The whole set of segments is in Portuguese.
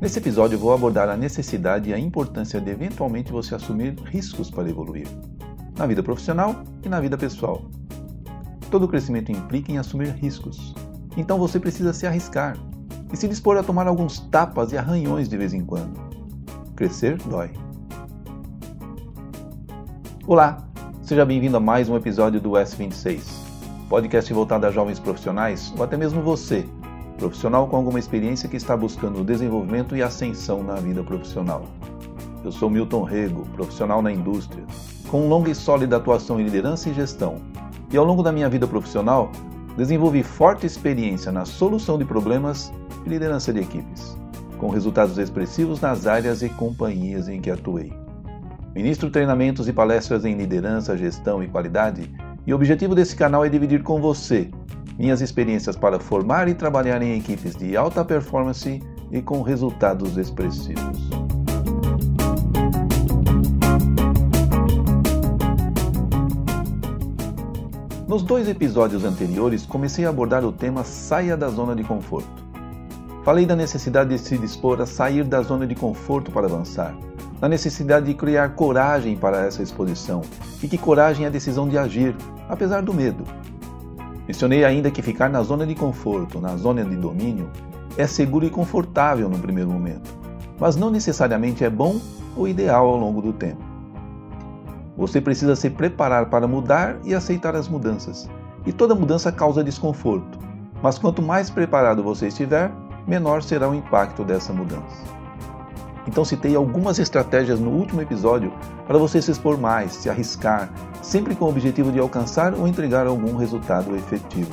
Nesse episódio, vou abordar a necessidade e a importância de eventualmente você assumir riscos para evoluir, na vida profissional e na vida pessoal. Todo crescimento implica em assumir riscos, então você precisa se arriscar e se dispor a tomar alguns tapas e arranhões de vez em quando. Crescer dói. Olá, seja bem-vindo a mais um episódio do S26, podcast voltado a jovens profissionais ou até mesmo você, profissional com alguma experiência que está buscando desenvolvimento e ascensão na vida profissional. Eu sou Milton Rego, profissional na indústria, com longa e sólida atuação em liderança e gestão, e ao longo da minha vida profissional desenvolvi forte experiência na solução de problemas e liderança de equipes, com resultados expressivos nas áreas e companhias em que atuei. Ministro treinamentos e palestras em liderança, gestão e qualidade, e o objetivo desse canal é dividir com você minhas experiências para formar e trabalhar em equipes de alta performance e com resultados expressivos. Nos dois episódios anteriores, comecei a abordar o tema Saia da zona de conforto. Falei da necessidade de se dispor a sair da zona de conforto para avançar, da necessidade de criar coragem para essa exposição e que coragem é a decisão de agir, apesar do medo. Mencionei ainda que ficar na zona de conforto, na zona de domínio, é seguro e confortável no primeiro momento, mas não necessariamente é bom ou ideal ao longo do tempo. Você precisa se preparar para mudar e aceitar as mudanças, e toda mudança causa desconforto, mas quanto mais preparado você estiver, menor será o impacto dessa mudança. Então citei algumas estratégias no último episódio para você se expor mais, se arriscar, sempre com o objetivo de alcançar ou entregar algum resultado efetivo.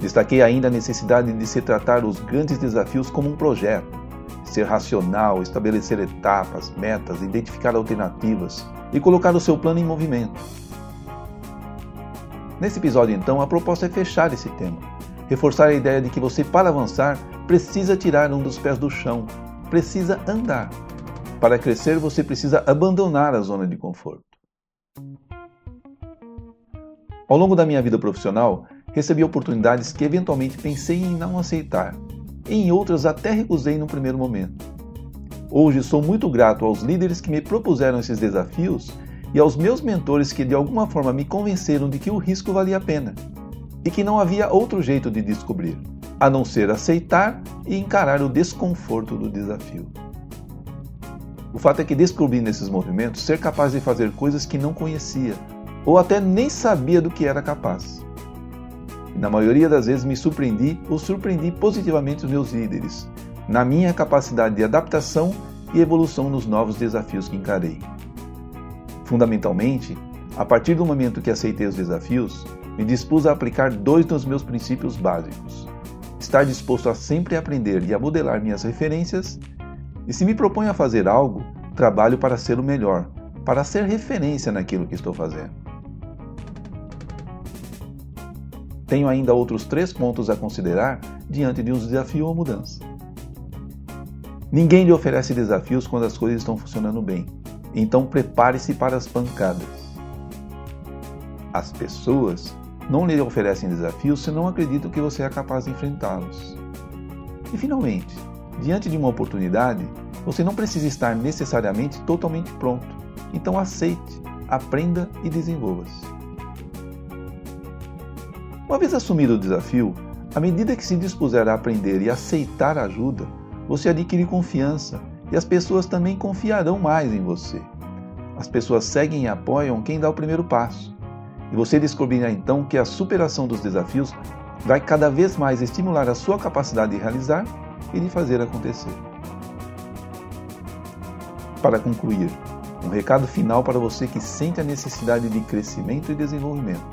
Destaquei ainda a necessidade de se tratar os grandes desafios como um projeto, ser racional, estabelecer etapas, metas, identificar alternativas e colocar o seu plano em movimento. Nesse episódio, então, a proposta é fechar esse tema reforçar a ideia de que você, para avançar, precisa tirar um dos pés do chão, precisa andar. Para crescer, você precisa abandonar a zona de conforto. Ao longo da minha vida profissional, recebi oportunidades que eventualmente pensei em não aceitar, e em outras até recusei no primeiro momento. Hoje sou muito grato aos líderes que me propuseram esses desafios e aos meus mentores que de alguma forma me convenceram de que o risco valia a pena e que não havia outro jeito de descobrir, a não ser aceitar e encarar o desconforto do desafio. O fato é que descobri nesses movimentos ser capaz de fazer coisas que não conhecia, ou até nem sabia do que era capaz. E na maioria das vezes me surpreendi ou surpreendi positivamente os meus líderes, na minha capacidade de adaptação e evolução nos novos desafios que encarei. Fundamentalmente, a partir do momento que aceitei os desafios, me dispus a aplicar dois dos meus princípios básicos: estar disposto a sempre aprender e a modelar minhas referências, e se me proponho a fazer algo, trabalho para ser o melhor, para ser referência naquilo que estou fazendo. Tenho ainda outros três pontos a considerar diante de um desafio ou mudança. Ninguém lhe oferece desafios quando as coisas estão funcionando bem, então prepare-se para as pancadas. As pessoas não lhe oferecem desafios se não acreditam que você é capaz de enfrentá-los. E finalmente, diante de uma oportunidade, você não precisa estar necessariamente totalmente pronto. Então aceite, aprenda e desenvolva-se. Uma vez assumido o desafio, à medida que se dispuser a aprender e aceitar ajuda, você adquire confiança e as pessoas também confiarão mais em você. As pessoas seguem e apoiam quem dá o primeiro passo. E você descobrirá então que a superação dos desafios vai cada vez mais estimular a sua capacidade de realizar e de fazer acontecer. Para concluir, um recado final para você que sente a necessidade de crescimento e desenvolvimento.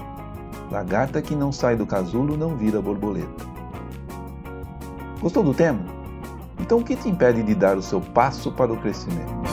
Lagarta que não sai do casulo não vira borboleta. Gostou do tema? Então o que te impede de dar o seu passo para o crescimento?